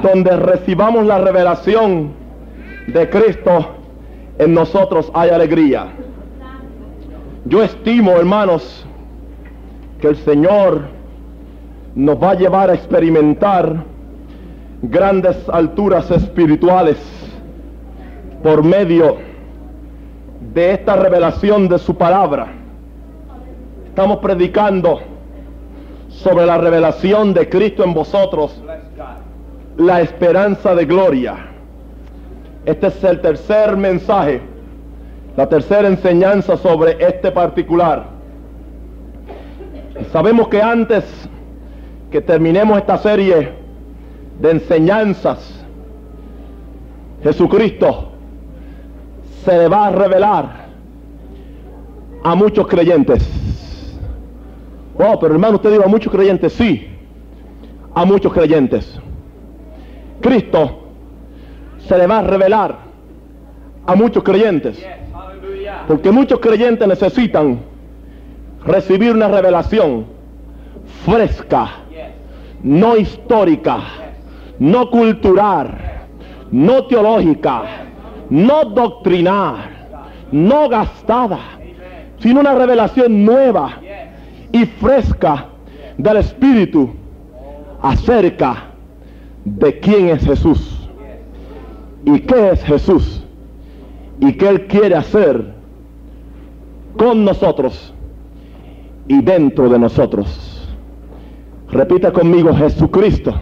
donde recibamos la revelación de Cristo, en nosotros hay alegría. Yo estimo, hermanos, que el Señor nos va a llevar a experimentar grandes alturas espirituales por medio de esta revelación de su palabra. Estamos predicando sobre la revelación de Cristo en vosotros, la esperanza de gloria. Este es el tercer mensaje, la tercera enseñanza sobre este particular. Sabemos que antes que terminemos esta serie de enseñanzas, Jesucristo se le va a revelar a muchos creyentes. Oh, pero hermano, usted dijo a muchos creyentes, sí, a muchos creyentes. Cristo se le va a revelar a muchos creyentes. Porque muchos creyentes necesitan recibir una revelación fresca, no histórica, no cultural, no teológica, no doctrinar, no gastada, sino una revelación nueva y fresca del Espíritu acerca de quién es Jesús y qué es Jesús y qué Él quiere hacer con nosotros y dentro de nosotros. Repita conmigo, Jesucristo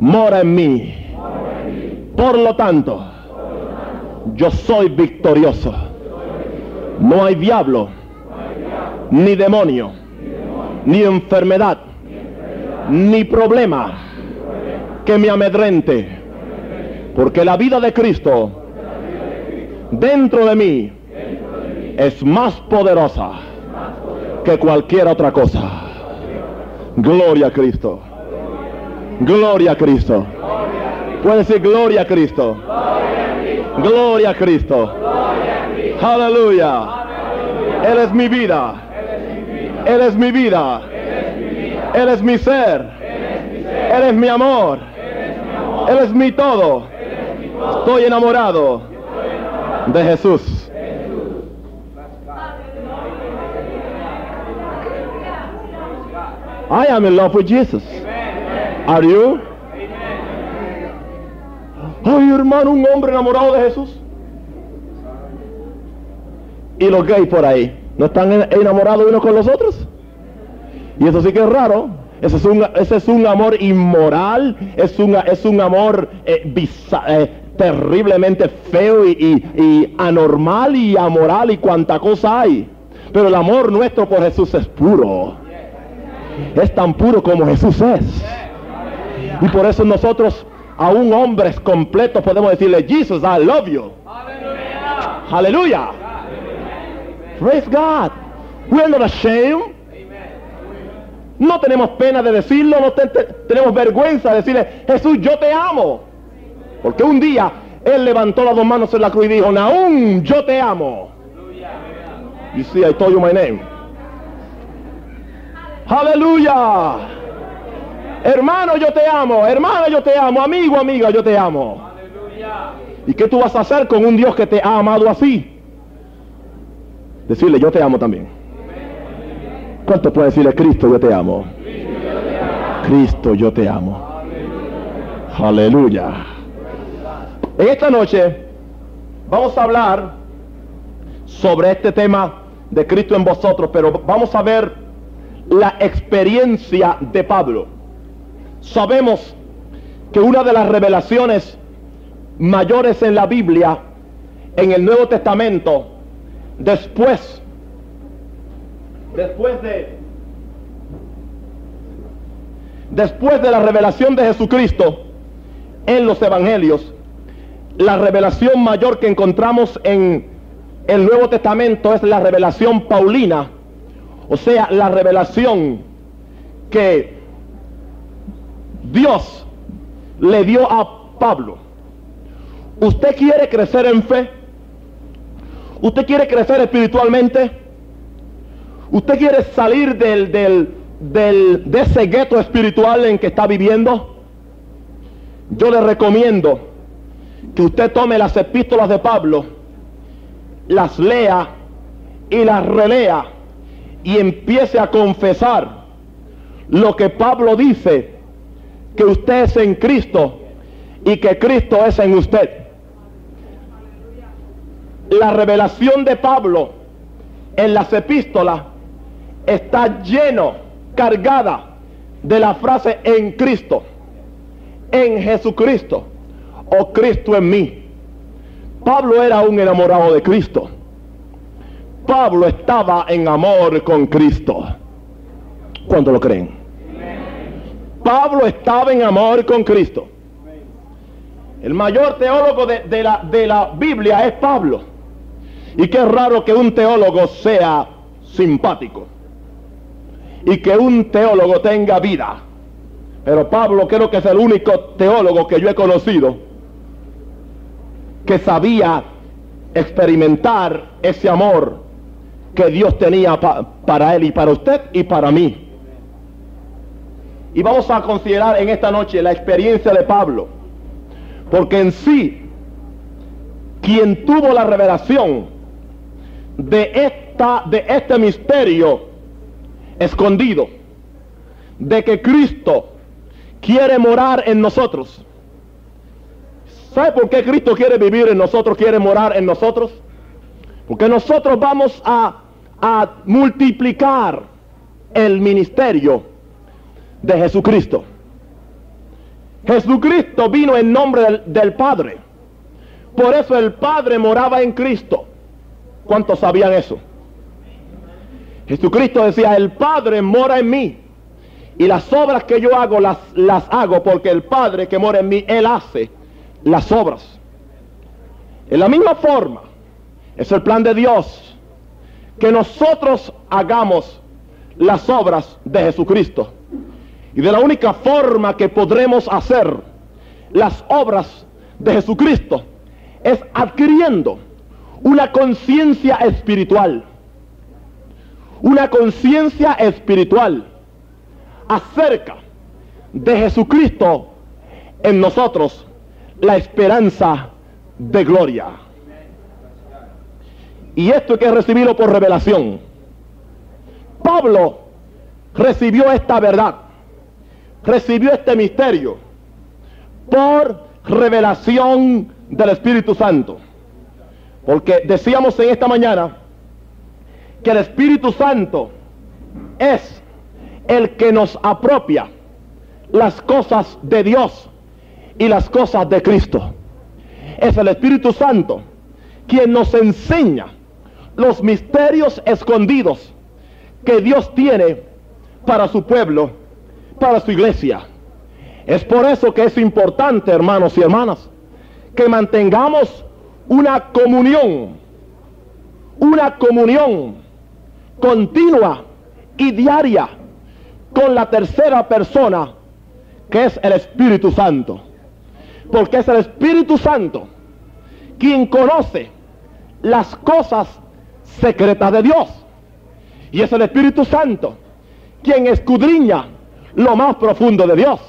mora en mí. Por lo tanto, yo soy victorioso. No hay diablo, ni demonio, ni enfermedad, ni problema que me amedrente. Porque la vida de Cristo dentro de mí es más poderosa que cualquier otra cosa. Gloria a Cristo. Gloria a Cristo. Puede decir gloria a Cristo. Gloria a Cristo. Aleluya. Él es mi vida. Él es mi vida. Él es mi ser. Él es mi amor. Él es mi todo. Estoy enamorado de Jesús. I am in love with Jesus. Are you? Ay, hermano, un hombre enamorado de Jesús. Y los gays por ahí, ¿no están enamorados unos con los otros? Y eso sí que es raro. Ese es un, ese es un amor inmoral, es un, es un amor eh, eh, terriblemente feo y, y, y anormal y amoral y cuanta cosa hay. Pero el amor nuestro por Jesús es puro. Es tan puro como Jesús es. Y por eso nosotros, aún hombres completos, podemos decirle, Jesus, I love you. Aleluya. Praise God. We're not ashamed. No tenemos pena de decirlo, no te- te- tenemos vergüenza de decirle, Jesús, yo te amo. Porque un día Él levantó las dos manos en la cruz y dijo, Naún, yo te amo. You see, I told you my name. Aleluya. Hermano, yo te amo. Hermana, yo te amo. Amigo, amiga, yo te amo. ¿Y qué tú vas a hacer con un Dios que te ha amado así? Decirle, yo te amo también. ¿Cuánto puede decirle, Cristo, yo te amo? Cristo, yo te amo. Aleluya. En esta noche vamos a hablar sobre este tema de Cristo en vosotros, pero vamos a ver la experiencia de Pablo. Sabemos que una de las revelaciones mayores en la Biblia, en el Nuevo Testamento, después, después de, después de la revelación de Jesucristo en los Evangelios, la revelación mayor que encontramos en el Nuevo Testamento es la revelación paulina, o sea, la revelación que Dios le dio a Pablo. ¿Usted quiere crecer en fe? ¿Usted quiere crecer espiritualmente? ¿Usted quiere salir del, del, del- de ese gueto espiritual en que está viviendo? yo le recomiendo que usted tome las epístolas de Pablo, las lea y las relea y empiece a confesar lo que Pablo dice, que usted es en Cristo y que Cristo es en usted. La revelación de Pablo en las epístolas está lleno, cargada de la frase en Cristo, en Jesucristo, o Cristo en mí. Pablo era un enamorado de Cristo. Pablo estaba en amor con Cristo. ¿Cuánto lo creen? Pablo estaba en amor con Cristo. El mayor teólogo de, la, de la Biblia es Pablo. Y qué raro que un teólogo sea simpático. Y que un teólogo tenga vida. Pero Pablo creo que es el único teólogo que yo he conocido que sabía experimentar ese amor que Dios tenía para él y para usted y para mí. Y vamos a considerar en esta noche la experiencia de Pablo. Porque en sí, quien tuvo la revelación de, esta, de este misterio escondido, de que Cristo quiere morar en nosotros. ¿Sabe por qué Cristo quiere vivir en nosotros, quiere morar en nosotros? Porque nosotros vamos a multiplicar el ministerio de Jesucristo. Jesucristo vino en nombre del, Padre. Por eso el Padre moraba en Cristo. ¿Cuántos sabían eso? Jesucristo decía, el Padre mora en mí. Y las obras que yo hago las, las hago porque el Padre que mora en mí, Él hace las obras. En la misma forma, es el plan de Dios que nosotros hagamos las obras de Jesucristo. Y de la única forma que podremos hacer las obras de Jesucristo es adquiriendo una conciencia espiritual. Una conciencia espiritual acerca de Jesucristo en nosotros, la esperanza de gloria. Y esto hay que recibirlo por revelación. Pablo recibió esta verdad, recibió este misterio por revelación del Espíritu Santo. Porque decíamos en esta mañana que el Espíritu Santo es el que nos apropia las cosas de Dios y las cosas de Cristo. Es el Espíritu Santo quien nos enseña los misterios escondidos que Dios tiene para su pueblo, para su iglesia. Es por eso que es importante, hermanos y hermanas, que mantengamos una comunión, una comunión continua y diaria con la tercera persona, que es el Espíritu Santo. Porque es el Espíritu Santo quien conoce las cosas secreta de Dios. Y es el Espíritu Santo quien escudriña lo más profundo de Dios.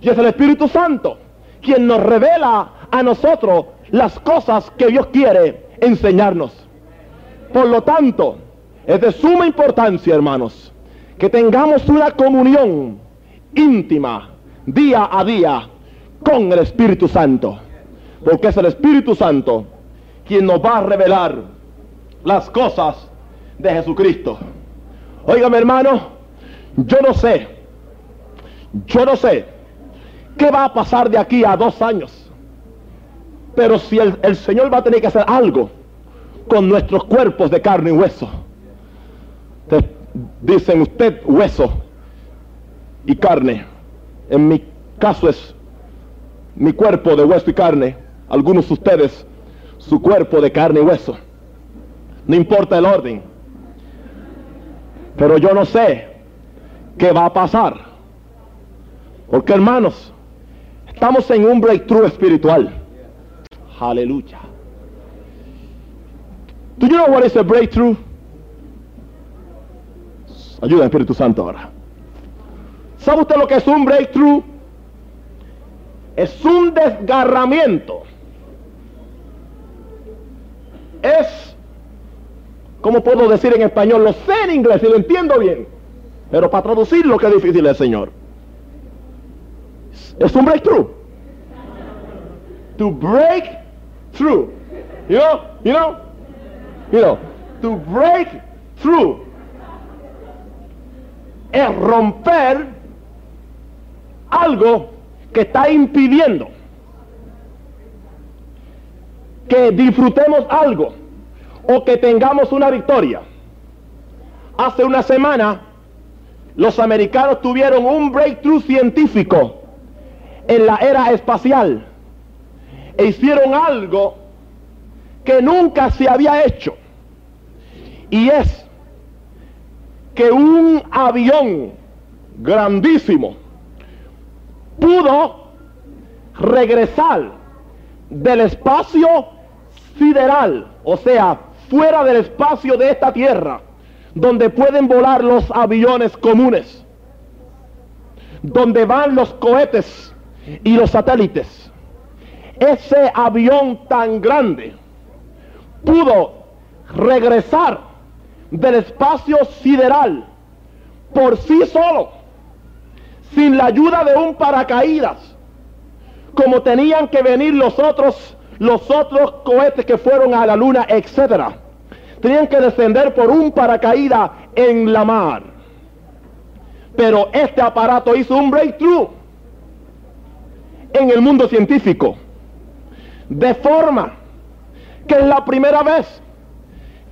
Y es el Espíritu Santo quien nos revela a nosotros las cosas que Dios quiere enseñarnos. Por lo tanto, es de suma importancia, hermanos, que tengamos una comunión íntima día a día con el Espíritu Santo. Porque es el Espíritu Santo quien nos va a revelar las cosas de Jesucristo. Óigame hermano, yo no sé, yo no sé qué va a pasar de aquí a dos años. Pero si el, Señor va a tener que hacer algo con nuestros cuerpos de carne y hueso. Dicen usted hueso y carne. En mi caso es mi cuerpo de hueso y carne. Algunos de ustedes su cuerpo de carne y hueso. No importa el orden. Pero yo no sé qué va a pasar. Porque hermanos, estamos en un breakthrough espiritual. Aleluya. Do you know what is a breakthrough? Ayuda, Espíritu Santo, ahora. ¿Sabe usted lo que es un breakthrough? Es un desgarramiento. Es, ¿cómo puedo decir en español? Lo sé en inglés y lo entiendo bien. Pero para traducirlo, qué difícil es, Señor. Es un breakthrough. To break through. You know, you know, you know, to break through. Es romper algo que está impidiendo que disfrutemos algo o que tengamos una victoria. Hace una semana los americanos tuvieron un breakthrough científico en la era espacial e hicieron algo que nunca se había hecho. Y es que un avión grandísimo pudo regresar del espacio sideral, o sea, fuera del espacio de esta tierra, donde pueden volar los aviones comunes, donde van los cohetes y los satélites. Ese avión tan grande pudo regresar del espacio sideral por sí solo, sin la ayuda de un paracaídas, como tenían que venir los otros, los otros cohetes que fueron a la luna, etcétera. Tenían que descender por un paracaídas en la mar. Pero este aparato hizo un breakthrough en el mundo científico. De forma que es la primera vez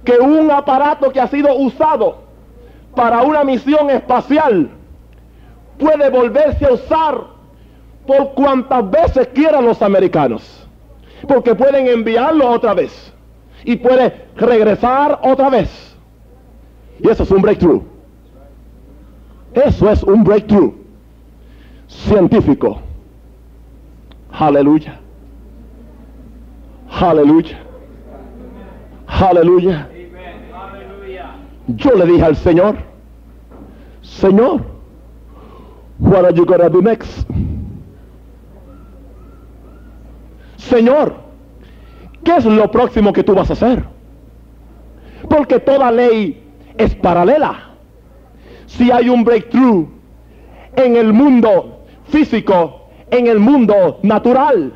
que un aparato que ha sido usado para una misión espacial puede volverse a usar por cuantas veces quieran los americanos. Porque pueden enviarlo otra vez. Y puede regresar otra vez. Y eso es un breakthrough. Eso es un breakthrough científico. Aleluya. Aleluya. Aleluya. Yo le dije al Señor, Señor, what are you gonna do next? Señor, ¿qué es lo próximo que tú vas a hacer? Porque toda ley es paralela. Si hay un breakthrough en el mundo físico, en el mundo natural,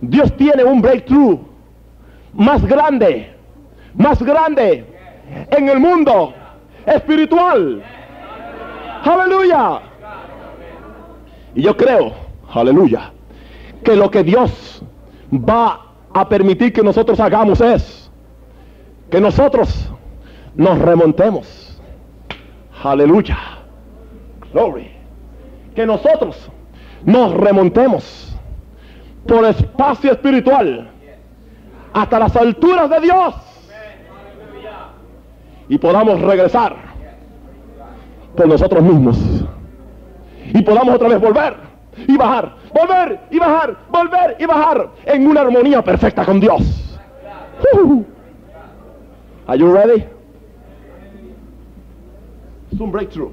Dios tiene un breakthrough más grande, más grande en el mundo espiritual. Aleluya. Y yo creo, aleluya, que lo que Dios va a permitir que nosotros hagamos es que nosotros nos remontemos. Aleluya. Glory. Que nosotros nos remontemos por espacio espiritual hasta las alturas de Dios y podamos regresar por nosotros mismos y podamos otra vez volver y bajar, volver y bajar, volver y bajar en una armonía perfecta con Dios. Uh. Are you ready? Es un breakthrough.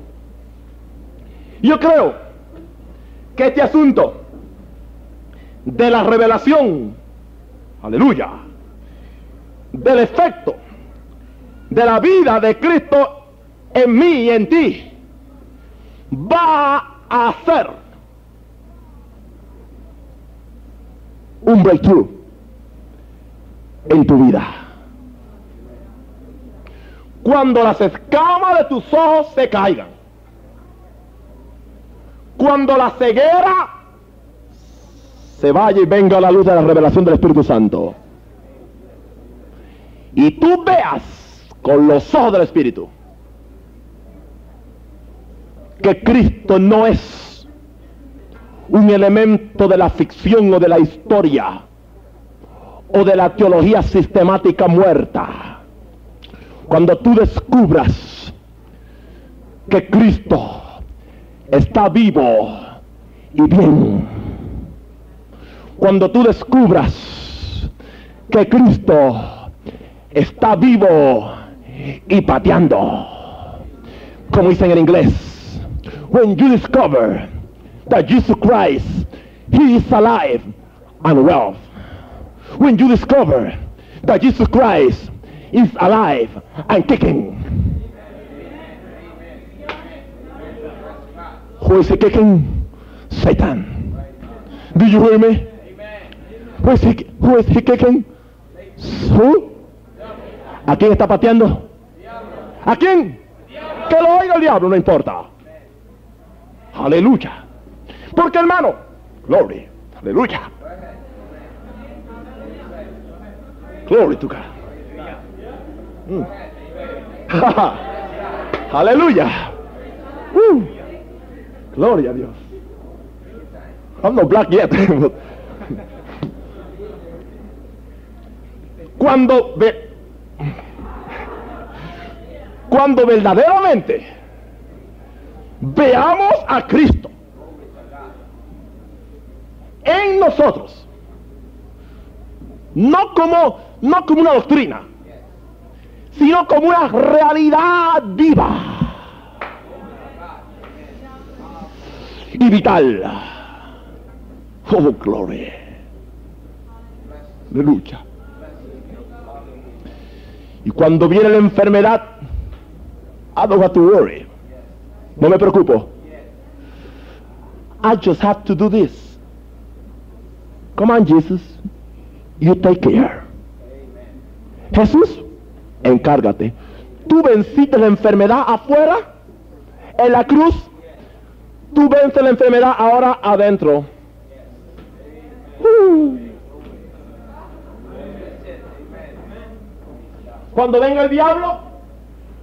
Yo creo que este asunto de la revelación, aleluya, del efecto de la vida de Cristo en mí y en ti, va a hacer un breakthrough en tu vida. Cuando las escamas de tus ojos se caigan, cuando la ceguera se vaya y venga la luz de la revelación del Espíritu Santo, y tú veas con los ojos del Espíritu que Cristo no es un elemento de la ficción o de la historia o de la teología sistemática muerta. Cuando tú descubras que Cristo está vivo y bien, cuando tú descubras que Cristo está vivo y pateando, como dicen en inglés, when you discover that Jesus Christ He is alive and well. When you discover that Jesus Christ is alive and kicking. Who is he kicking? Satan. Do you hear me? Who is he, who is he kicking? Who? ¿A quién está pateando? ¿A quién? Que lo oiga el diablo, no importa. Aleluya. Porque hermano, gloria, aleluya. To God. Mm. aleluya. Uh. Gloria a Dios. I'm not black yet. cuando ve, cuando verdaderamente veamos a Cristo en nosotros, no como, no como una doctrina, sino como una realidad viva y vital. Oh, gloria. Aleluya. Y cuando viene la enfermedad, I don't have to worry. No me preocupo. I just have to do this. Come on, Jesus. You take care. Jesús, encárgate. Tú venciste la enfermedad afuera, en la cruz. Tú vences la enfermedad ahora adentro. Cuando venga el diablo,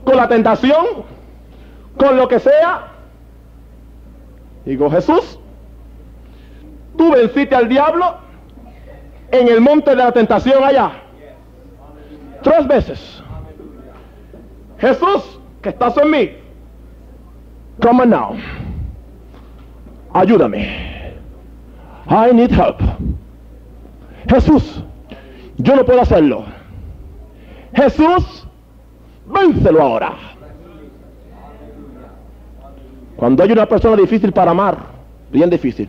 con la tentación, con lo que sea, digo, Jesús, tú venciste al diablo en el monte de la tentación allá. Tres veces. Jesús, que estás en mí, come on now. Ayúdame. I need help. Jesús, yo no puedo hacerlo. Jesús, véncelo ahora. Cuando hay una persona difícil para amar, bien difícil.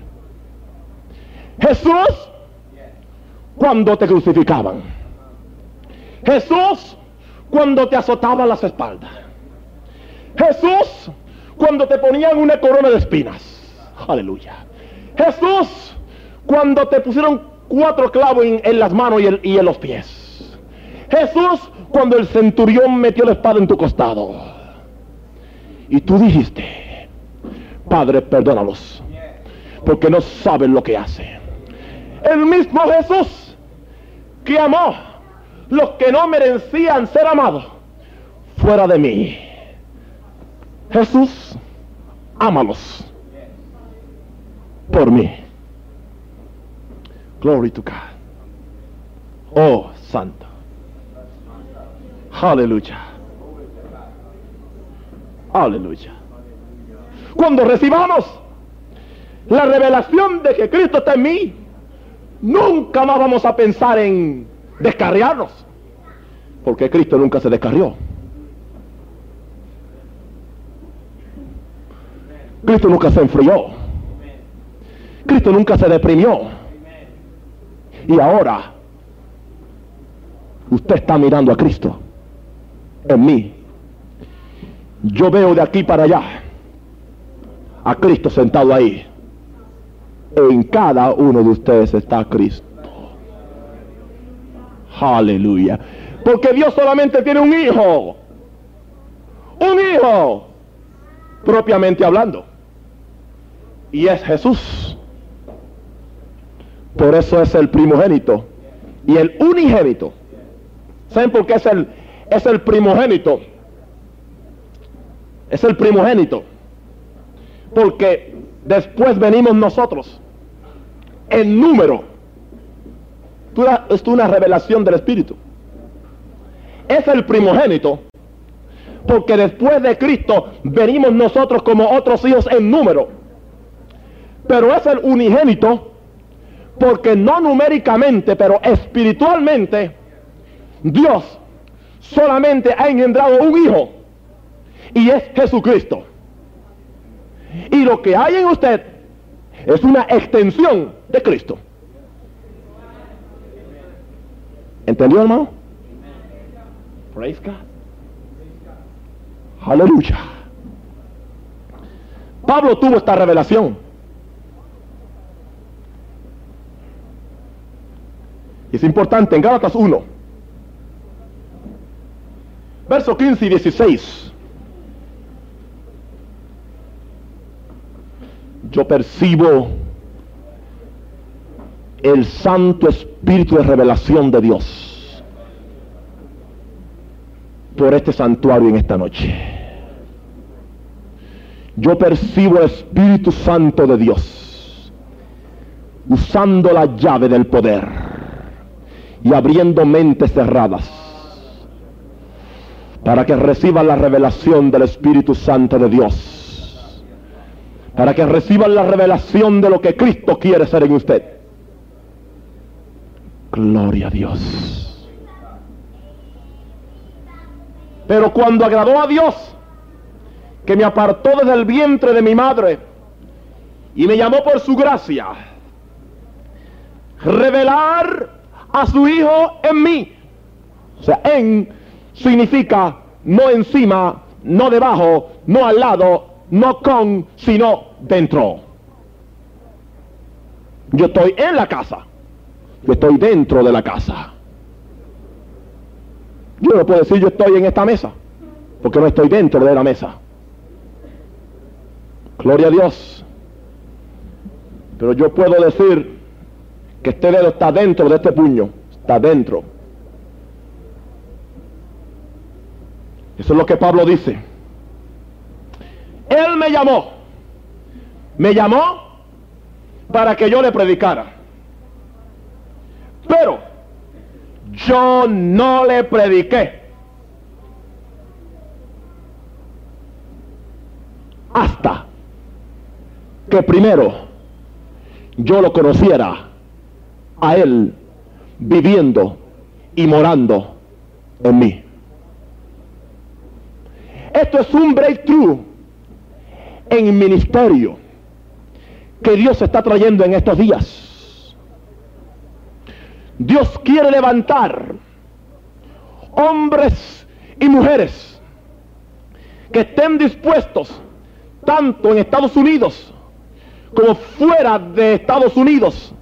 Jesús, cuando te crucificaban. Jesús, cuando te azotaban las espaldas. Jesús, cuando te ponían una corona de espinas. Aleluya. Jesús, cuando te pusieron cuatro clavos en, las manos y, y en los pies. Jesús, cuando el centurión metió la espada en tu costado. Y tú dijiste, Padre, perdónalos, porque no saben lo que hacen. El mismo Jesús que amó los que no merecían ser amados fuera de mí. Jesús, ámalos por mí. Glory to God. Oh, santo. Aleluya. Aleluya. Cuando recibamos la revelación de que Cristo está en mí, nunca más vamos a pensar en descarriarnos. Porque Cristo nunca se descarrió. Cristo nunca se enfrió. Cristo nunca se deprimió. Y ahora usted está mirando a Cristo en mí. Yo veo de aquí para allá a Cristo sentado ahí. En cada uno de ustedes está Cristo. Aleluya. Porque Dios solamente tiene un hijo. Un hijo. Propiamente hablando. Y es Jesús. Por eso es el primogénito. Y el unigénito. ¿Saben por qué es el, es el primogénito? Es el primogénito. Porque después venimos nosotros. En número. Esto es una revelación del Espíritu. Es el primogénito. Porque después de Cristo venimos nosotros como otros hijos en número. Pero es el unigénito porque no numéricamente, pero espiritualmente, Dios solamente ha engendrado un hijo y es Jesucristo. Y lo que hay en usted es una extensión de Cristo. ¿Entendió, hermano? Praise God. Aleluya. Pablo tuvo esta revelación. Es importante en Gálatas 1, versos 15 y 16. Yo percibo el Santo Espíritu de revelación de Dios por este santuario en esta noche. Yo percibo el Espíritu Santo de Dios usando la llave del poder y abriendo mentes cerradas para que reciban la revelación del Espíritu Santo de Dios, para que reciban la revelación de lo que Cristo quiere ser en usted. Gloria a Dios. Pero cuando agradó a Dios, que me apartó desde el vientre de mi madre y me llamó por su gracia, revelar a su Hijo en mí. O sea, en significa no encima, no debajo, no al lado, no con, sino dentro. Yo estoy en la casa. Yo estoy dentro de la casa. Yo no puedo decir yo estoy en esta mesa, porque no estoy dentro de la mesa. Gloria a Dios. Pero yo puedo decir que este dedo está dentro de este puño, está dentro. Eso es lo que Pablo dice. Él me llamó, me llamó para que yo le predicara. Pero yo no le prediqué. Hasta que primero yo lo conociera a Él viviendo y morando en mí. Esto es un breakthrough en ministerio que Dios está trayendo en estos días. Dios quiere levantar hombres y mujeres que estén dispuestos, tanto en Estados Unidos como fuera de Estados Unidos,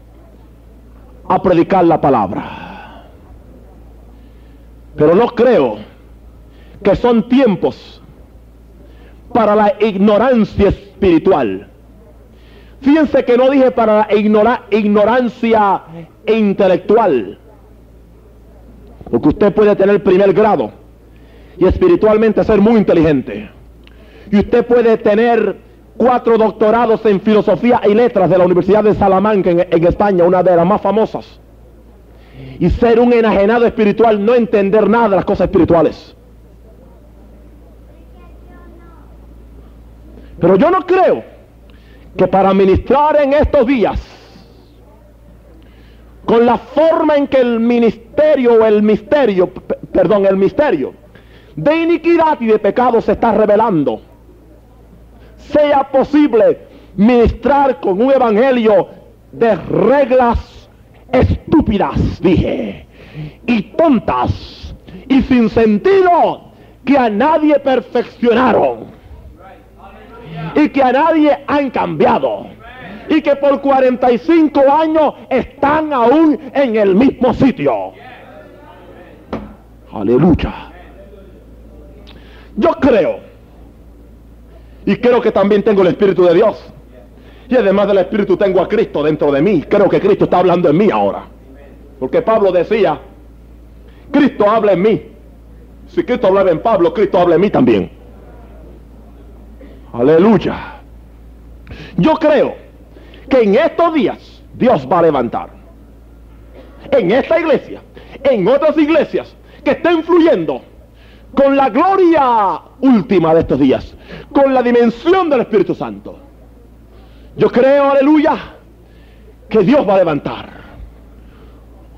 a predicar la palabra. Pero no creo que son tiempos para la ignorancia espiritual. Fíjense que no dije para la ignorancia intelectual. Porque usted puede tener primer grado y espiritualmente ser muy inteligente. Y usted puede tener cuatro doctorados en filosofía y letras de la Universidad de Salamanca en, España, una de las más famosas. Y ser un enajenado espiritual, no entender nada de las cosas espirituales. Pero yo no creo que para ministrar en estos días, con la forma en que el ministerio o el misterio, perdón, el misterio de iniquidad y de pecado se está revelando, sea posible ministrar con un evangelio de reglas estúpidas, dije, y tontas, y sin sentido, que a nadie perfeccionaron, y que a nadie han cambiado, y que por 45 años están aún en el mismo sitio. Aleluya. Yo creo y creo que también tengo el Espíritu de Dios. Y además del Espíritu tengo a Cristo dentro de mí. Creo que Cristo está hablando en mí ahora. Porque Pablo decía, Cristo habla en mí. Si Cristo hablaba en Pablo, Cristo habla en mí también. Aleluya. Yo creo que en estos días Dios va a levantar. En esta iglesia, en otras iglesias que estén fluyendo con la gloria última de estos días, con la dimensión del Espíritu Santo. Yo creo, aleluya, que Dios va a levantar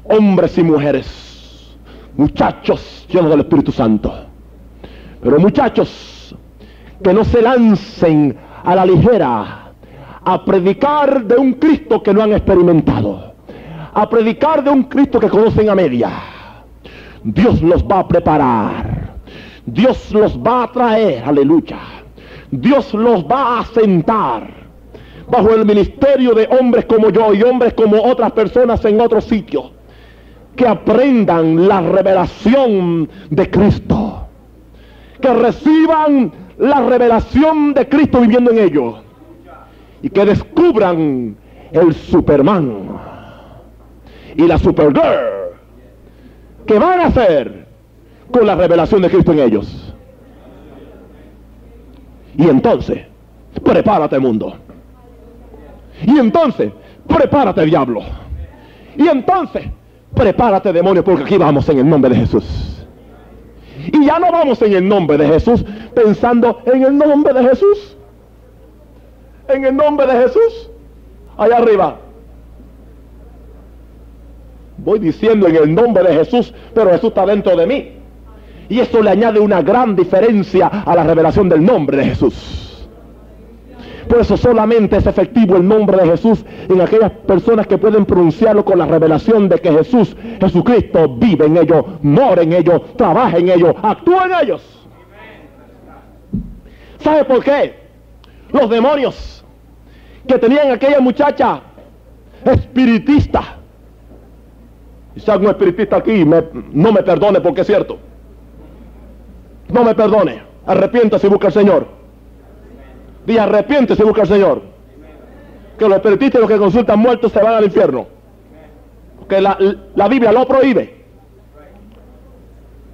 hombres y mujeres, muchachos llenos del Espíritu Santo, pero muchachos que no se lancen a la ligera a predicar de un Cristo que no han experimentado, a predicar de un Cristo que conocen a media. Dios los va a preparar, Dios los va a traer, aleluya. Dios los va a sentar bajo el ministerio de hombres como yo y hombres como otras personas en otros sitios que aprendan la revelación de Cristo, que reciban la revelación de Cristo viviendo en ellos y que descubran el Superman y la Supergirl que van a hacer con la revelación de Cristo en ellos. Y entonces, prepárate mundo. Y entonces, prepárate diablo. Y entonces, prepárate demonio porque aquí vamos en el nombre de Jesús. Y ya no vamos en el nombre de Jesús pensando en el nombre de Jesús. En el nombre de Jesús. Allá arriba. Voy diciendo en el nombre de Jesús, pero Jesús está dentro de mí. Y esto le añade una gran diferencia a la revelación del nombre de Jesús. Por eso solamente es efectivo el nombre de Jesús en aquellas personas que pueden pronunciarlo con la revelación de que Jesús, Jesucristo, vive en ellos, mora en ellos, trabaja en ellos, actúa en ellos. ¿Sabe por qué? Los demonios que tenían aquella muchacha espiritista. Y si algún espiritista aquí, no me perdone porque es cierto. No me perdone. Arrepiéntase y busca al Señor. Dije, arrepiéntese y busca al Señor. Que los espiritistas y los que consultan muertos se van al infierno. Porque la, la Biblia lo prohíbe.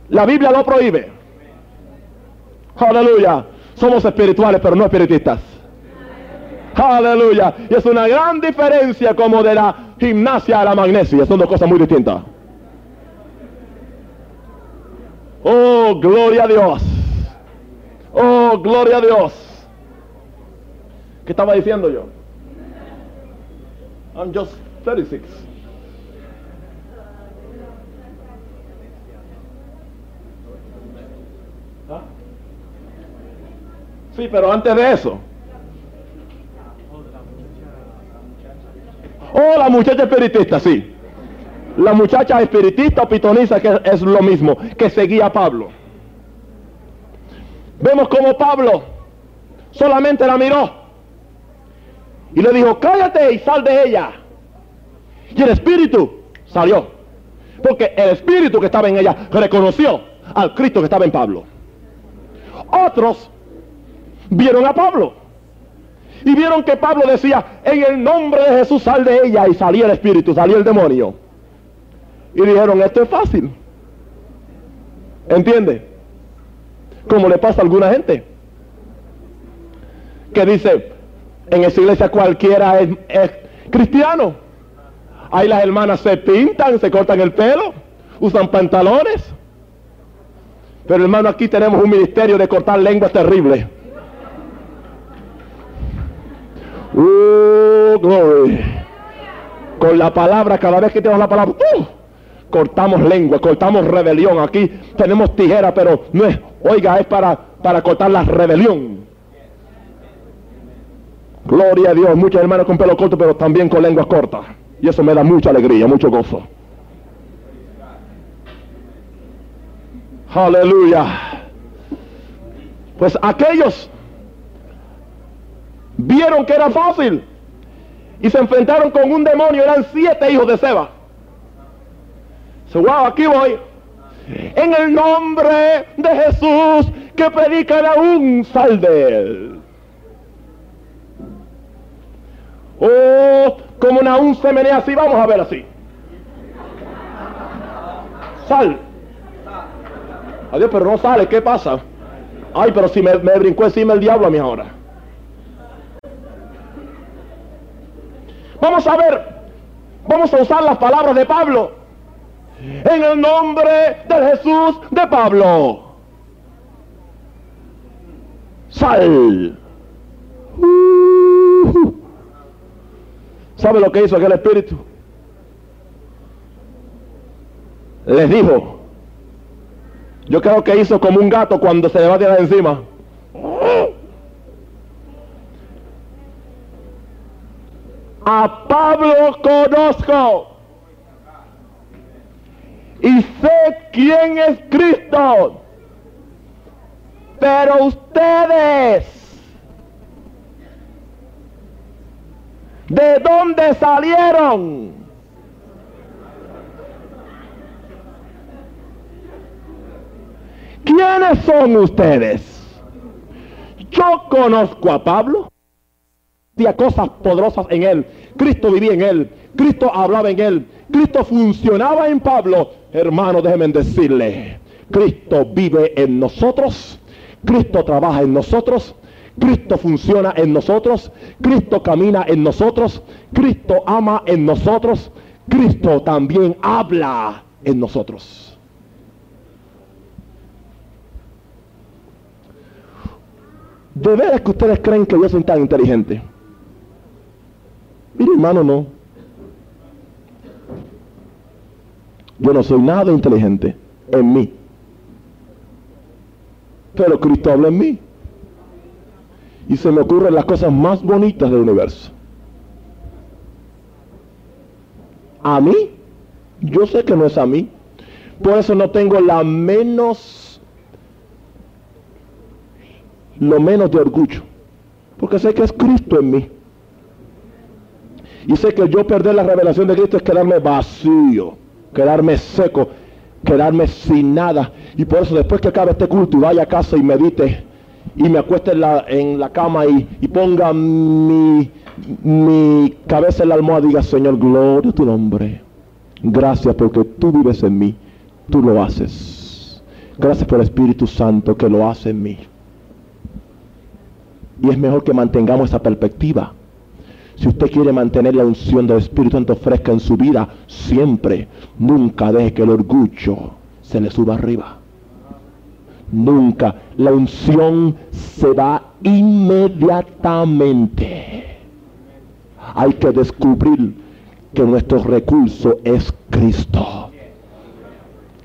La Biblia lo prohíbe. Aleluya. Somos espirituales, pero no espiritistas. Aleluya. Y es una gran diferencia como de la gimnasia a la magnesia. Son dos cosas muy distintas. Oh, gloria a Dios. Oh, gloria a Dios. ¿Qué estaba diciendo yo? I'm just 36. ¿Ah? Sí, pero antes de eso. Oh, la muchacha espiritista, sí. La muchacha espiritista o pitoniza que es lo mismo, que seguía a Pablo. Vemos como Pablo solamente la miró y le dijo, cállate y sal de ella. Y el espíritu salió. Porque el espíritu que estaba en ella reconoció al Cristo que estaba en Pablo. Otros vieron a Pablo. Y vieron que Pablo decía, en el nombre de Jesús sal de ella. Y salía el espíritu, salía el demonio. Y dijeron, esto es fácil. ¿Entiende? Como le pasa a alguna gente. Que dice, en esa iglesia cualquiera es, cristiano. Ahí las hermanas se pintan, se cortan el pelo, usan pantalones. Pero hermano, aquí tenemos un ministerio de cortar lenguas terrible. Uh, glory. Con la palabra, cada vez que tenemos la palabra, uh, cortamos lengua, cortamos rebelión. Aquí tenemos tijera, pero no es, oiga, es para, para cortar la rebelión. Gloria a Dios, muchos hermanos con pelo corto, pero también con lenguas cortas. Y eso me da mucha alegría, mucho gozo. Aleluya. Pues aquellos vieron que era fácil y se enfrentaron con un demonio. Eran siete hijos de Seba. So, wow, aquí voy. En el nombre de Jesús que predican aún, sal de él. Oh, como un se menea así, vamos a ver así. Sal. Adiós, pero no sale, ¿qué pasa? Ay, pero si me brincó encima el diablo a mí ahora. Vamos a ver, vamos a usar las palabras de Pablo. En el nombre de Jesús de Pablo. Sal. ¿Sabe lo que hizo aquel espíritu? Les dijo, yo creo que hizo como un gato cuando se le va a tirar encima. A Pablo conozco. Y sé quién es Cristo. Pero ustedes, ¿de dónde salieron? ¿Quiénes son ustedes? Yo conozco a Pablo. Cosas poderosas en él. Cristo vivía en él. Cristo hablaba en él. Cristo funcionaba en Pablo. Hermano, déjenme decirle. Cristo vive en nosotros. Cristo trabaja en nosotros. Cristo funciona en nosotros. Cristo camina en nosotros. Cristo ama en nosotros. Cristo también habla en nosotros. ¿De veras que ustedes creen que yo soy tan inteligente? Mire, hermano, no. Yo no soy nada inteligente en mí. Pero Cristo habla en mí. Y se me ocurren las cosas más bonitas del universo. A mí, yo sé que no es a mí. Por eso no tengo la menos lo menos de orgullo. Porque sé que es Cristo en mí. Y sé que yo perder la revelación de Cristo es quedarme vacío, quedarme seco, quedarme sin nada. Y por eso después que acabe este culto y vaya a casa y medite y me acueste en la, cama y, ponga mi, mi cabeza en la almohada y diga, Señor, gloria a tu nombre. Gracias porque tú vives en mí, tú lo haces. Gracias por el Espíritu Santo que lo hace en mí. Y es mejor que mantengamos esa perspectiva. Si usted quiere mantener la unción del Espíritu Santo fresca en su vida, siempre, nunca deje que el orgullo se le suba arriba. Nunca. La unción se va inmediatamente. Hay que descubrir que nuestro recurso es Cristo.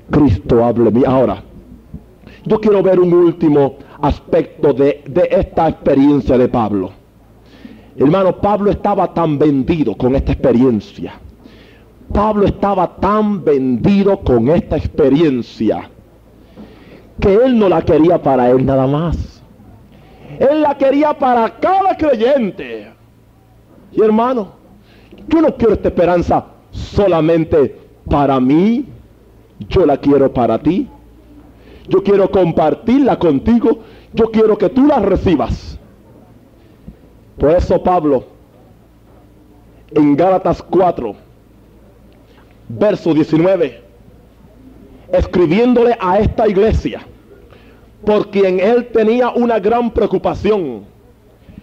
Cristo hable. Ahora, yo quiero ver un último aspecto de, esta experiencia de Pablo. Hermano, Pablo estaba tan vendido con esta experiencia. Pablo estaba tan vendido con esta experiencia que él no la quería para él nada más. Él la quería para cada creyente. Y hermano, yo no quiero esta esperanza solamente para mí, yo la quiero para ti. Yo quiero compartirla contigo. Yo quiero que tú la recibas. Por eso Pablo, en Gálatas 4, verso 19, escribiéndole a esta iglesia, por quien él tenía una gran preocupación,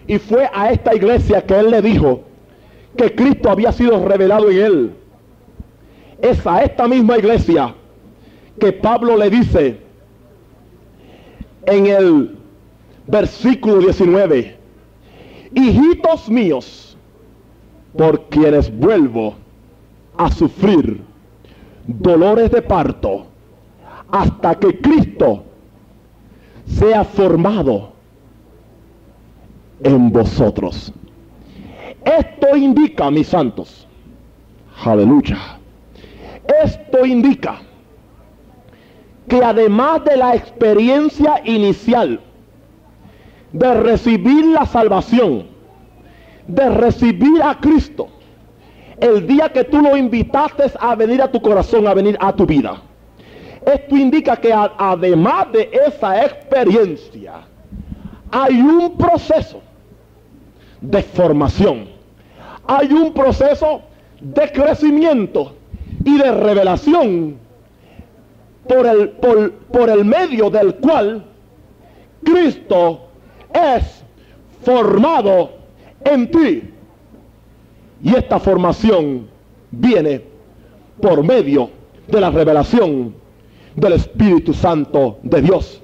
y fue a esta iglesia que él le dijo que Cristo había sido revelado en él. Es a esta misma iglesia que Pablo le dice, en el versículo 19, hijitos míos, por quienes vuelvo a sufrir dolores de parto hasta que Cristo sea formado en vosotros. Esto indica, mis santos, aleluya, esto indica que además de la experiencia inicial de recibir la salvación, de recibir a Cristo, el día que tú lo invitaste a venir a tu corazón, a venir a tu vida, esto indica que además de esa experiencia, hay un proceso de formación, hay un proceso de crecimiento y de revelación por el, por, el medio del cual Cristo es formado en ti. Y esta formación viene por medio de la revelación del Espíritu Santo de Dios.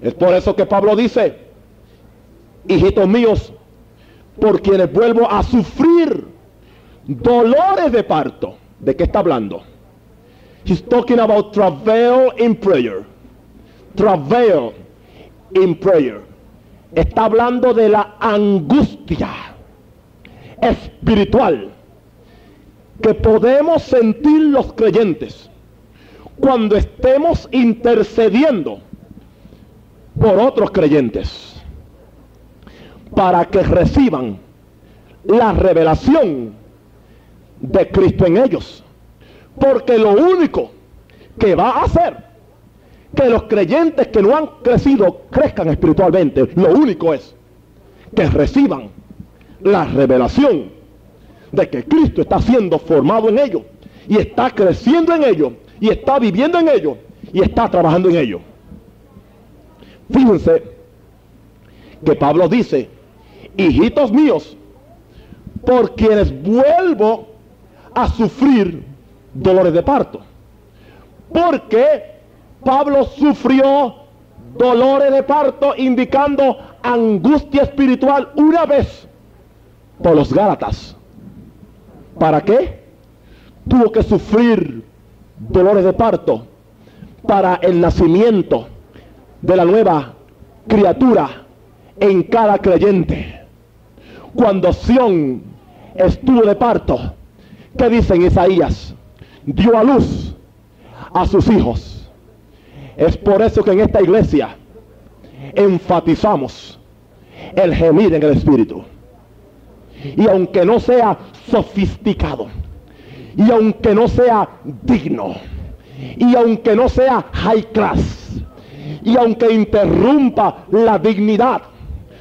Es por eso que Pablo dice, hijitos míos, por quienes vuelvo a sufrir dolores de parto. ¿De qué está hablando? He's talking about travail in prayer. Travail in prayer. Está hablando de la angustia. espiritual que podemos sentir los creyentes cuando estemos intercediendo por otros creyentes para que reciban la revelación de Cristo en ellos. Porque lo único que va a hacer que los creyentes que no han crecido crezcan espiritualmente, lo único es que reciban la revelación de que Cristo está siendo formado en ellos y está creciendo en ellos y está viviendo en ellos y está trabajando en ellos. Fíjense que Pablo dice, hijitos míos, por quienes vuelvo a sufrir dolores de parto. Porque Pablo sufrió dolores de parto indicando angustia espiritual una vez por los Gálatas. ¿Para qué? Tuvo que sufrir dolores de parto para el nacimiento de la nueva criatura en cada creyente. Cuando Sión estuvo de parto, ¿qué dice en Isaías? Dio a luz a sus hijos. Es por eso que en esta iglesia enfatizamos el gemir en el espíritu. Y aunque no sea sofisticado, y aunque no sea digno, y aunque no sea high class, y aunque interrumpa la dignidad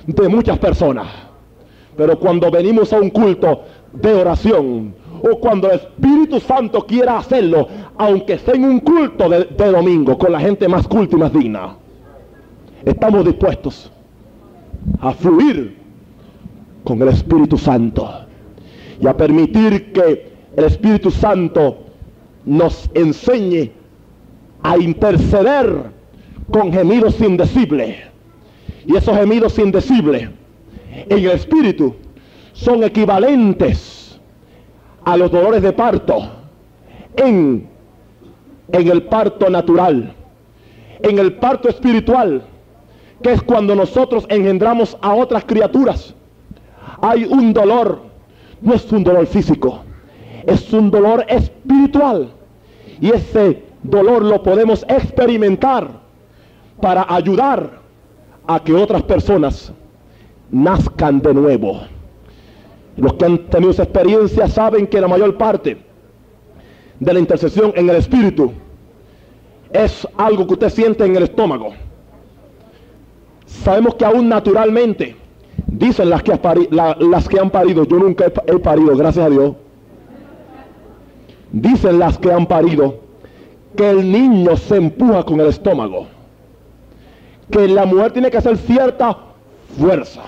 de muchas personas, pero cuando venimos a un culto de oración, o cuando el Espíritu Santo quiera hacerlo, aunque sea en un culto de, de domingo, con la gente más culta y más digna, estamos dispuestos a fluir con el Espíritu Santo y a permitir que el Espíritu Santo nos enseñe a interceder con gemidos indecibles. Y esos gemidos indecibles en el Espíritu son equivalentes a los dolores de parto en, en el parto natural, en el parto espiritual, que es cuando nosotros engendramos a otras criaturas. Hay un dolor, no es un dolor físico, es un dolor espiritual. Y ese dolor lo podemos experimentar para ayudar a que otras personas nazcan de nuevo. Los que han tenido esa experiencia saben que la mayor parte de la intercesión en el espíritu es algo que usted siente en el estómago. Sabemos que aún naturalmente, dicen las que, han parido, yo nunca he parido, gracias a Dios, dicen las que han parido, que el niño se empuja con el estómago, que la mujer tiene que hacer cierta fuerza.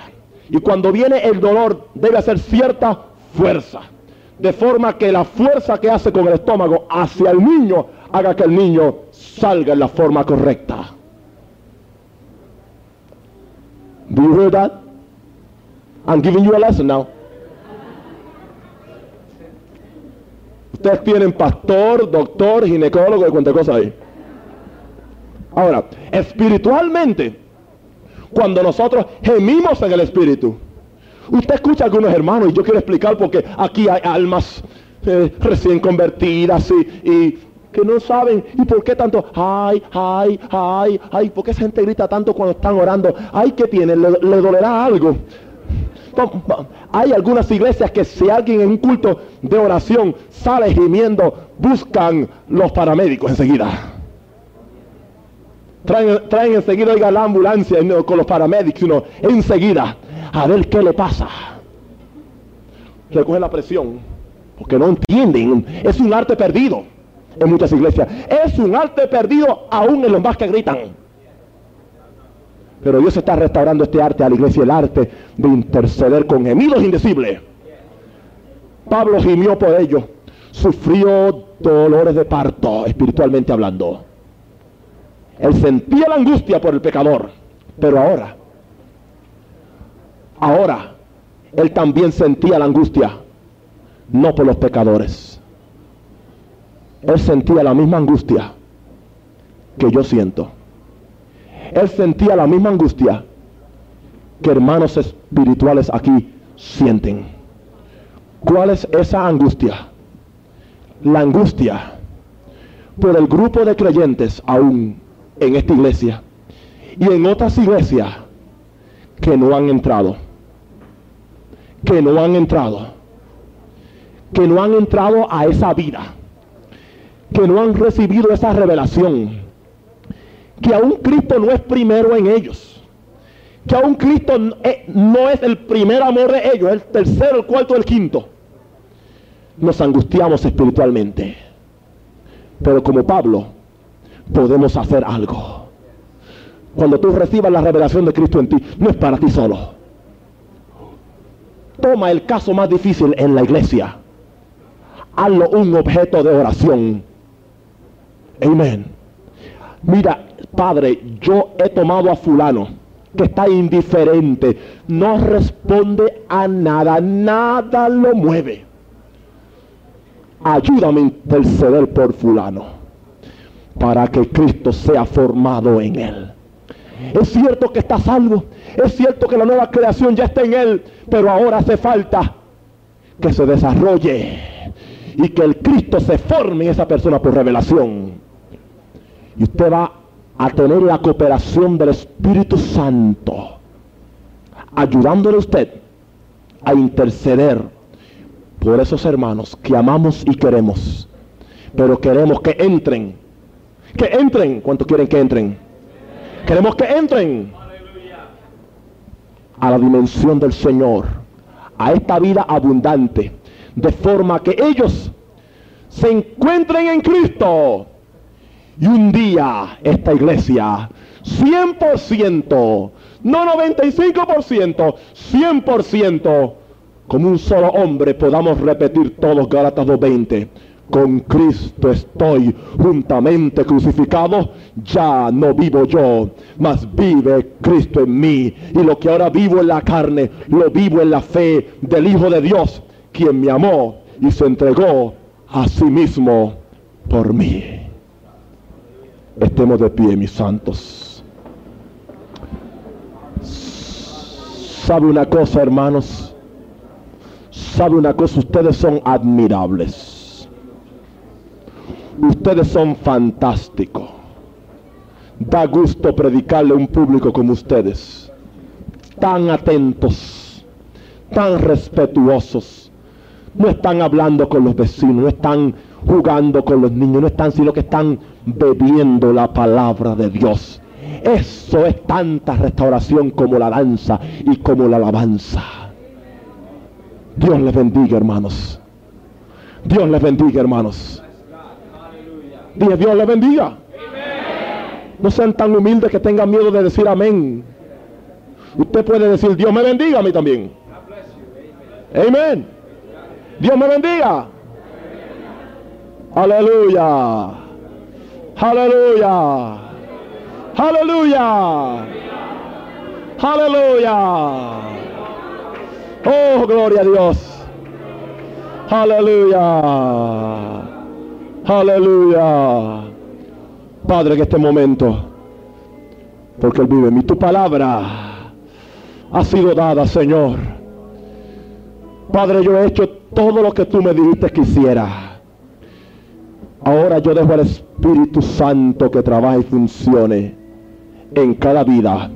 Y cuando viene el dolor debe hacer cierta fuerza. De forma que la fuerza que hace con el estómago hacia el niño haga que el niño salga en la forma correcta. Do you hear that? I'm giving you a lesson now. Ustedes tienen pastor, doctor, ginecólogo y cuánta cosa ahí. Ahora, espiritualmente, cuando nosotros gemimos en el espíritu, usted escucha a algunos hermanos y yo quiero explicar porque aquí hay almas eh, recién convertidas y, que no saben y por qué tanto, ay, ay, ay, ay, por qué esa gente grita tanto cuando están orando, ay, ¿qué tiene? ¿Le, le dolerá algo? Hay algunas iglesias que si alguien en un culto de oración sale gimiendo, buscan los paramédicos enseguida. Traen, traen enseguida oiga, la ambulancia con los paramédicos uno, enseguida a ver qué le pasa. Recoge la presión porque no entienden. Es un arte perdido en muchas iglesias. Es un arte perdido aún en los más que gritan. Pero Dios está restaurando este arte a la iglesia, el arte de interceder con gemidos indecibles. Pablo gimió por ello, sufrió dolores de parto, espiritualmente hablando. Él sentía la angustia por el pecador, pero ahora, ahora, él también sentía la angustia, no por los pecadores. Él sentía la misma angustia que yo siento él sentía la misma angustia que hermanos espirituales aquí sienten. ¿Cuál es esa angustia? La angustia por el grupo de creyentes aún en esta iglesia y en otras iglesias que no han entrado. Que no han entrado. Que no han entrado a esa vida. Que no han recibido esa revelación. Que aún Cristo no es primero en ellos. Que aún Cristo eh, no es el primer amor de ellos, el tercero, el cuarto, el quinto. Nos angustiamos espiritualmente. Pero como Pablo, podemos hacer algo. Cuando tú recibas la revelación de Cristo en ti, no es para ti solo. Toma el caso más difícil en la iglesia. Hazlo un objeto de oración. Amén. Mira, Padre, yo he tomado a fulano que está indiferente, no responde a nada, nada lo mueve. Ayúdame a interceder por fulano para que Cristo sea formado en él. Es cierto que está salvo, es cierto que la nueva creación ya está en él, pero ahora hace falta que se desarrolle y que el Cristo se forme en esa persona por revelación. Y usted va a tener la cooperación del Espíritu Santo, ayudándole a usted a interceder por esos hermanos que amamos y queremos, pero queremos que entren, que entren, ¿cuánto quieren que entren? Queremos que entren a la dimensión del Señor, a esta vida abundante, de forma que ellos se encuentren en Cristo. Y un día esta iglesia, 100%, no 95%, 100%, como un solo hombre podamos repetir todos Gálatas 2.20 con Cristo estoy juntamente crucificado, ya no vivo yo, mas vive Cristo en mí. Y lo que ahora vivo en la carne, lo vivo en la fe del Hijo de Dios, quien me amó y se entregó a sí mismo por mí. Estemos de pie, mis santos. ¿Sabe una cosa, hermanos? ¿Sabe una cosa? Ustedes son admirables Ustedes son fantásticos. Da gusto predicarle a un público como ustedes. Tan atentos, tan respetuosos. No están hablando con los vecinos, no están jugando con los niños, no están, sino que están bebiendo la palabra de Dios. Eso es tanta restauración como la danza y como la alabanza. Dios les bendiga, hermanos. Dios les bendiga, hermanos. Dije, Dios le bendiga. No sean tan humildes que tengan miedo de decir amén. Usted puede decir, Dios me bendiga a mí también. Amén. Dios me bendiga. Aleluya. Aleluya. Aleluya. Aleluya. Oh, gloria a Dios. Aleluya. Aleluya. Padre, en este momento, porque Él vive en mí, tu palabra ha sido dada, Señor. Padre, yo he hecho todo lo que tú me dijiste que hiciera. Ahora yo dejo al Espíritu Santo que trabaje y funcione en cada vida.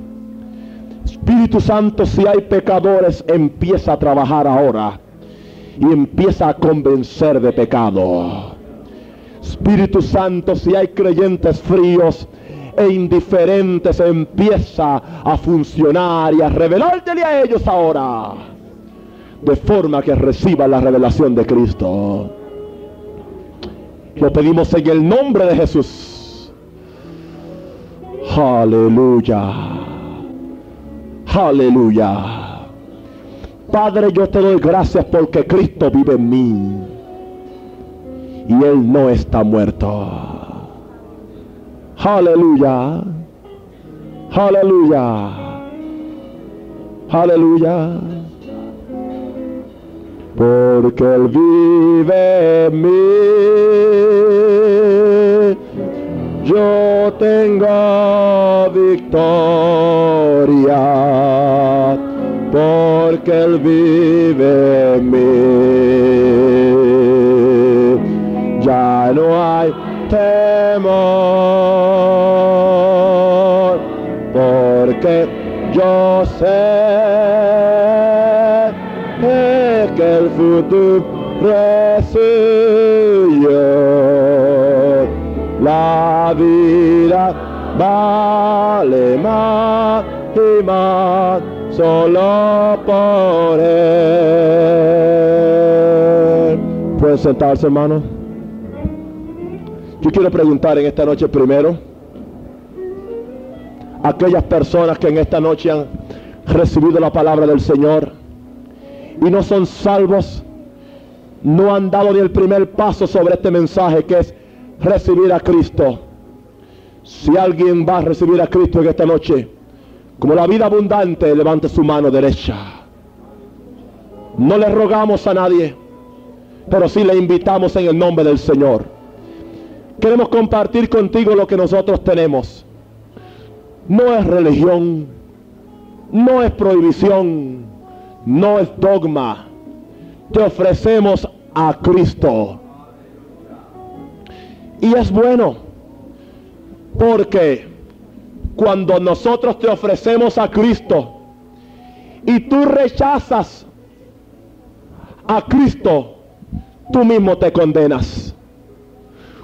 Espíritu Santo, si hay pecadores, empieza a trabajar ahora y empieza a convencer de pecado. Espíritu Santo, si hay creyentes fríos e indiferentes, empieza a funcionar y a revelártele a ellos ahora. De forma que reciban la revelación de Cristo. Lo pedimos en el nombre de Jesús. Aleluya. Aleluya. Padre, yo te doy gracias porque Cristo vive en mí y Él no está muerto. Aleluya. Aleluya. Aleluya. Porque Él vive en mí. Yo tengo victoria. Porque Él vive en mí hay temor, porque yo sé eh, que el futuro es suyo, la vida vale más y más solo por él. Pueden sentarse, hermano. Yo quiero preguntar en esta noche primero a aquellas personas que en esta noche han recibido la palabra del Señor y no son salvos, no han dado ni el primer paso sobre este mensaje que es recibir a Cristo. Si alguien va a recibir a Cristo en esta noche, como la vida abundante, levante su mano derecha. No le rogamos a nadie, pero sí le invitamos en el nombre del Señor. Queremos compartir contigo lo que nosotros tenemos. No es religión, no es prohibición, no es dogma. Te ofrecemos a Cristo. Y es bueno porque cuando nosotros te ofrecemos a Cristo y tú rechazas a Cristo, tú mismo te condenas.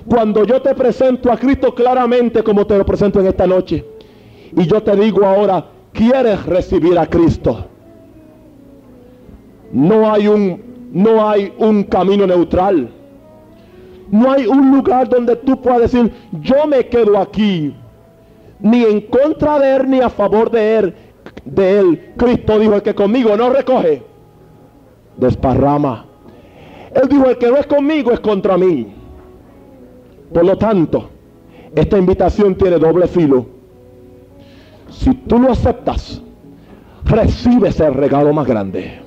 Cuando yo te presento a Cristo claramente como te lo presento en esta noche, y yo te digo ahora, ¿quieres recibir a Cristo? No hay un, no hay un camino neutral. No hay un lugar donde tú puedas decir, yo me quedo aquí, ni en contra de él, ni a favor de él. De él. Cristo dijo, el que conmigo no recoge, desparrama. Él dijo, el que no es conmigo es contra mí. Por lo tanto, esta invitación tiene doble filo. Si tú lo aceptas, recibes el regalo más grande.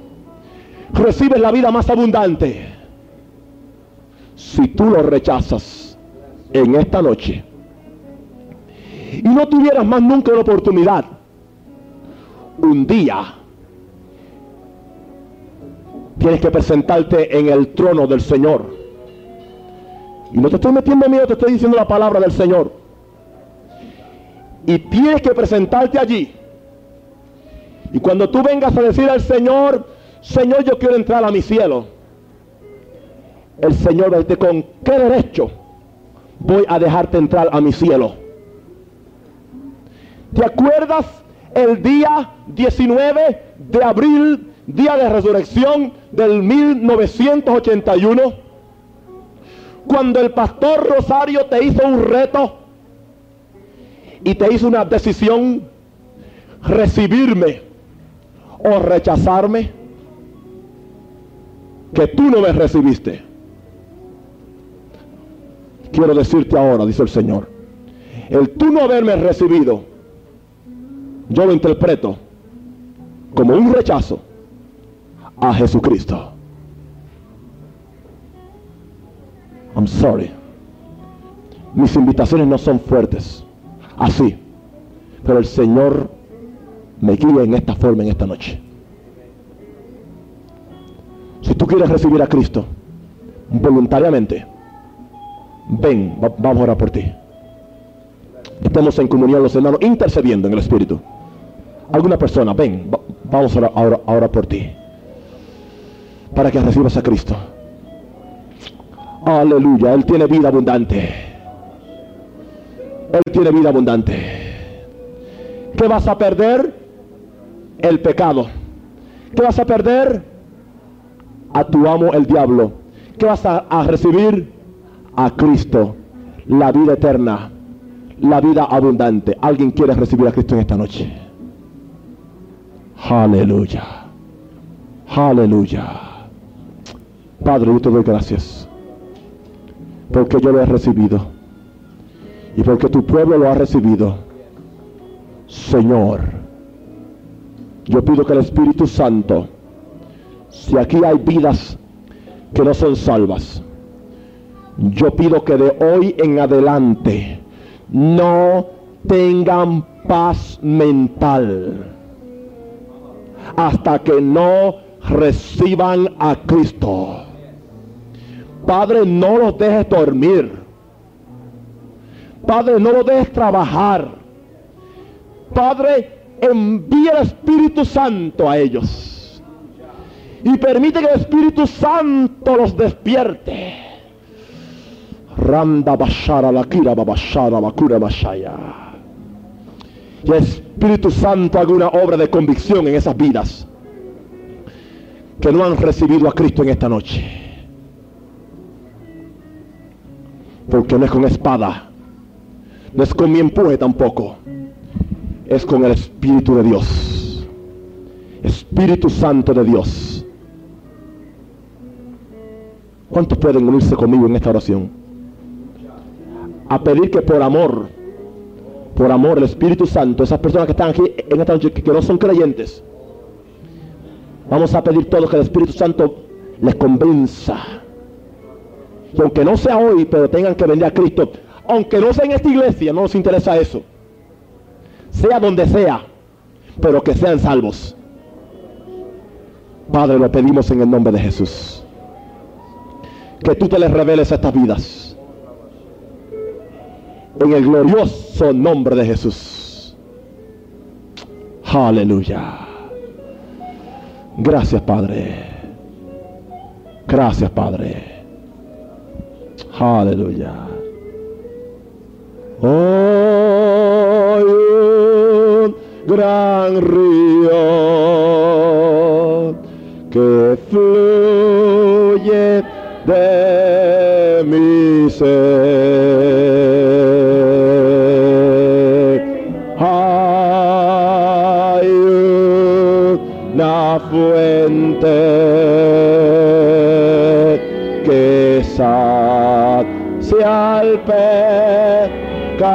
Recibes la vida más abundante. Si tú lo rechazas en esta noche y no tuvieras más nunca la oportunidad, un día tienes que presentarte en el trono del Señor. Y no te estoy metiendo miedo, te estoy diciendo la palabra del Señor. Y tienes que presentarte allí. Y cuando tú vengas a decir al Señor, Señor, yo quiero entrar a mi cielo. El Señor va a decir, ¿con qué derecho voy a dejarte entrar a mi cielo? ¿Te acuerdas el día 19 de abril, día de resurrección del 1981? Cuando el pastor Rosario te hizo un reto y te hizo una decisión, recibirme o rechazarme, que tú no me recibiste. Quiero decirte ahora, dice el Señor, el tú no haberme recibido, yo lo interpreto como un rechazo a Jesucristo. I'm sorry. Mis invitaciones no son fuertes. Así. Pero el Señor me guía en esta forma en esta noche. Si tú quieres recibir a Cristo voluntariamente, ven, vamos a orar por ti. Estemos en comunión los hermanos, intercediendo en el Espíritu. Alguna persona, ven, vamos a orar, a orar por ti. Para que recibas a Cristo. Aleluya, Él tiene vida abundante. Él tiene vida abundante. ¿Qué vas a perder? El pecado. ¿Qué vas a perder? A tu amo el diablo. ¿Qué vas a, a recibir? A Cristo. La vida eterna. La vida abundante. ¿Alguien quiere recibir a Cristo en esta noche? Aleluya. Aleluya. Padre, yo te doy gracias. Porque yo lo he recibido. Y porque tu pueblo lo ha recibido. Señor. Yo pido que el Espíritu Santo, si aquí hay vidas que no son salvas, yo pido que de hoy en adelante no tengan paz mental hasta que no reciban a Cristo. Padre, no los dejes dormir. Padre, no los dejes trabajar. Padre, envía el Espíritu Santo a ellos. Y permite que el Espíritu Santo los despierte. Randa bashara babashara bakura bashaya. Y el Espíritu Santo haga una obra de convicción en esas vidas que no han recibido a Cristo en esta noche. Porque no es con espada, no es con mi empuje tampoco, es con el Espíritu de Dios. Espíritu Santo de Dios. ¿Cuántos pueden unirse conmigo en esta oración? A pedir que por amor, por amor el Espíritu Santo, esas personas que están aquí en esta noche que no son creyentes, Vamos a pedir todo que el Espíritu Santo les convenza. Y aunque no sea hoy, pero tengan que venir a Cristo. Aunque no sea en esta iglesia, no nos interesa eso. Sea donde sea, pero que sean salvos. Padre, lo pedimos en el nombre de Jesús. Que tú te les reveles estas vidas. En el glorioso nombre de Jesús. Aleluya. Gracias, Padre. Gracias, Padre. Aleluya. Hoy un gran río que fluye de mi ser. Hay una fuente sacia al pecador.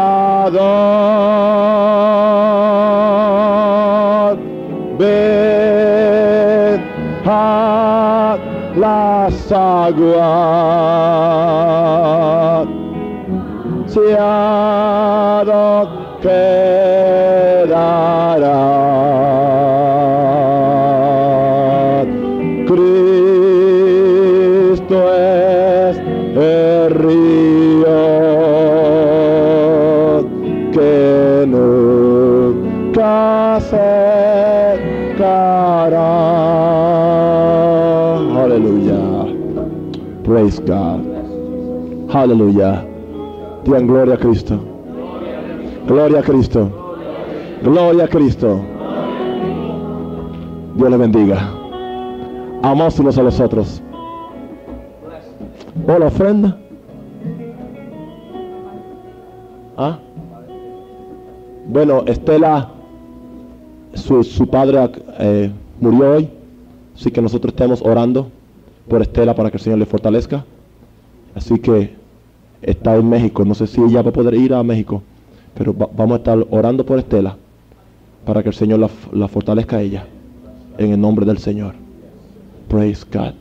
Ven a las aguas, ciado quedará. Praise God. Aleluya. Digan gloria a Cristo. Gloria a Cristo. Gloria a Cristo. Dios les bendiga. Unos a los otros. ¿O la ofrenda? ¿Ah? Bueno, Estela, su, su padre eh, murió hoy, así que nosotros estamos orando por Estela para que el Señor le fortalezca. Así que está en México, no sé si ella va a poder ir a México, pero va- vamos a estar orando por Estela para que el Señor la, fortalezca a ella, en el nombre del Señor. Praise God.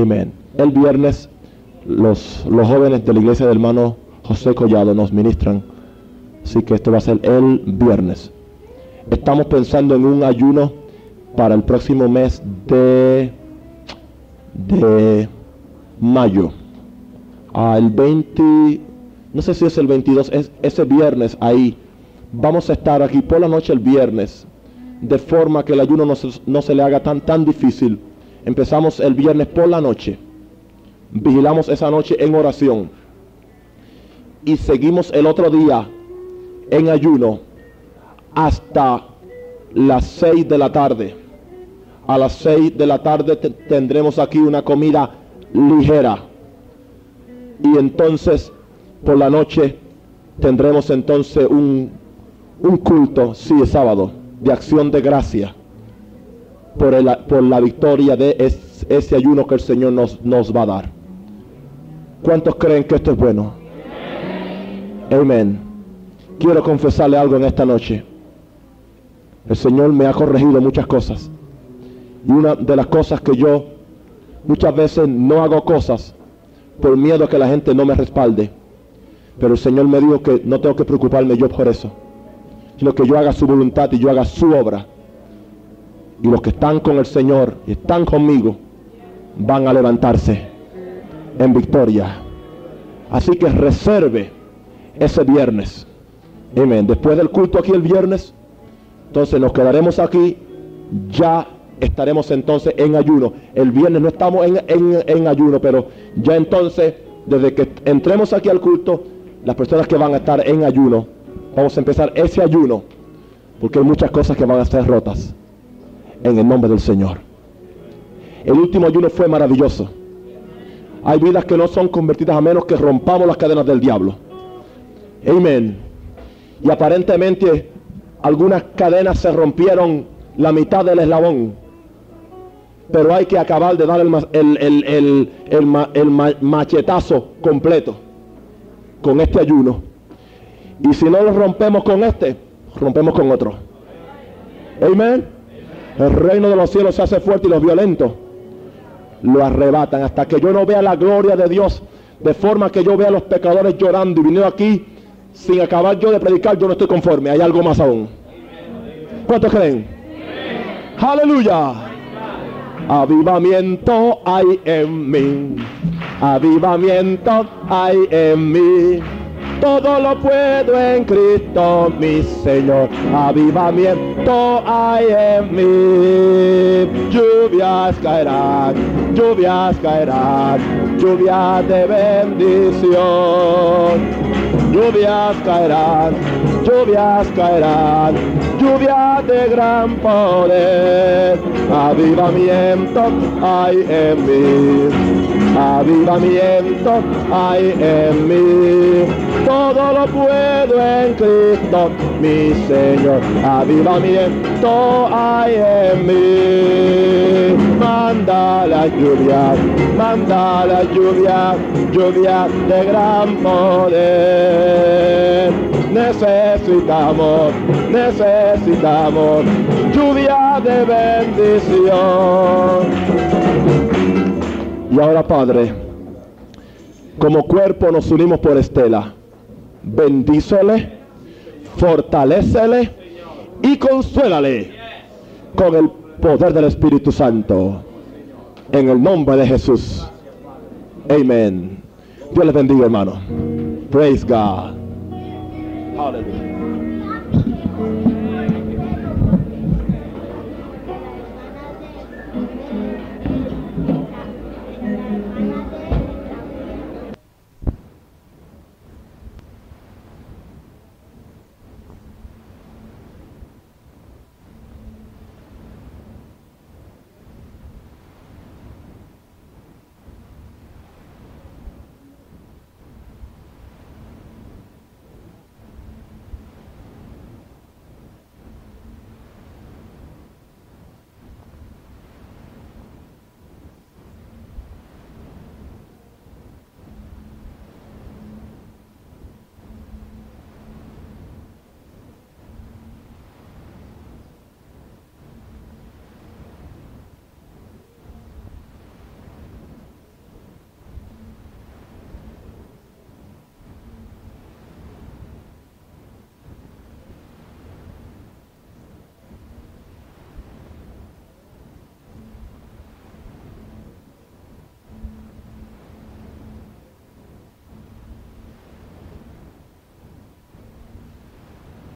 Amen. El viernes los, los jóvenes de la iglesia del hermano José Collado nos ministran. Así que esto va a ser el viernes. Estamos pensando en un ayuno para el próximo mes de, de mayo. El 20, no sé si es el 22, es ese viernes ahí. Vamos a estar aquí por la noche el viernes, de forma que el ayuno no se, no se le haga tan, tan difícil. Empezamos el viernes por la noche. Vigilamos esa noche en oración. Y seguimos el otro día en ayuno hasta las 6 de la tarde. A las 6 de la tarde te- tendremos aquí una comida ligera. Y entonces por la noche tendremos entonces un, un culto, sí, es sábado, de acción de gracia por, el- por la victoria de es- ese ayuno que el Señor nos, nos va a dar. ¿Cuántos creen que esto es bueno? Amén. Quiero confesarle algo en esta noche. El Señor me ha corregido muchas cosas. Y una de las cosas que yo muchas veces no hago cosas por miedo a que la gente no me respalde. Pero el Señor me dijo que no tengo que preocuparme yo por eso. Sino que yo haga su voluntad y yo haga su obra. Y los que están con el Señor y están conmigo van a levantarse en victoria. Así que reserve ese viernes. Amén. Después del culto aquí el viernes, entonces nos quedaremos aquí ya estaremos entonces en ayuno. El viernes no estamos en, en- en ayuno, pero ya entonces, desde que entremos aquí al culto, las personas que van a estar en ayuno, vamos a empezar ese ayuno, porque hay muchas cosas que van a ser rotas en el nombre del Señor. El último ayuno fue maravilloso. Hay vidas que no son convertidas a menos que rompamos las cadenas del diablo. Amén. Y aparentemente algunas cadenas se rompieron la mitad del eslabón. Pero hay que acabar de dar el, el- el- el- el ma- el ma- machetazo completo con este ayuno. Y si no lo rompemos con este, rompemos con otro. Amén. El reino de los cielos se hace fuerte y los violentos lo arrebatan hasta que yo no vea la gloria de Dios de forma que yo vea a los pecadores llorando y viniendo aquí sin acabar yo de predicar yo no estoy conforme hay algo más aún ¿cuántos creen? aleluya avivamiento hay en mí. Avivamiento hay en mí. Todo lo puedo en Cristo mi Señor. Avivamiento hay en mí. Lluvias caerán lluvias caerán lluvias de bendición lluvias caerán lluvias caerán lluvias de gran poder. Avivamiento hay en mí avivamiento hay en mí. Todo lo puedo en Cristo mi Señor avivamiento hay en mí manda la lluvia manda la lluvia lluvia de gran poder necesitamos necesitamos lluvia de bendición y ahora, Padre, como cuerpo nos unimos por Estela. Bendícele, fortalécele y consuélale con el poder del Espíritu Santo. En el nombre de Jesús. Amén. Dios les bendiga, hermano. Praise God.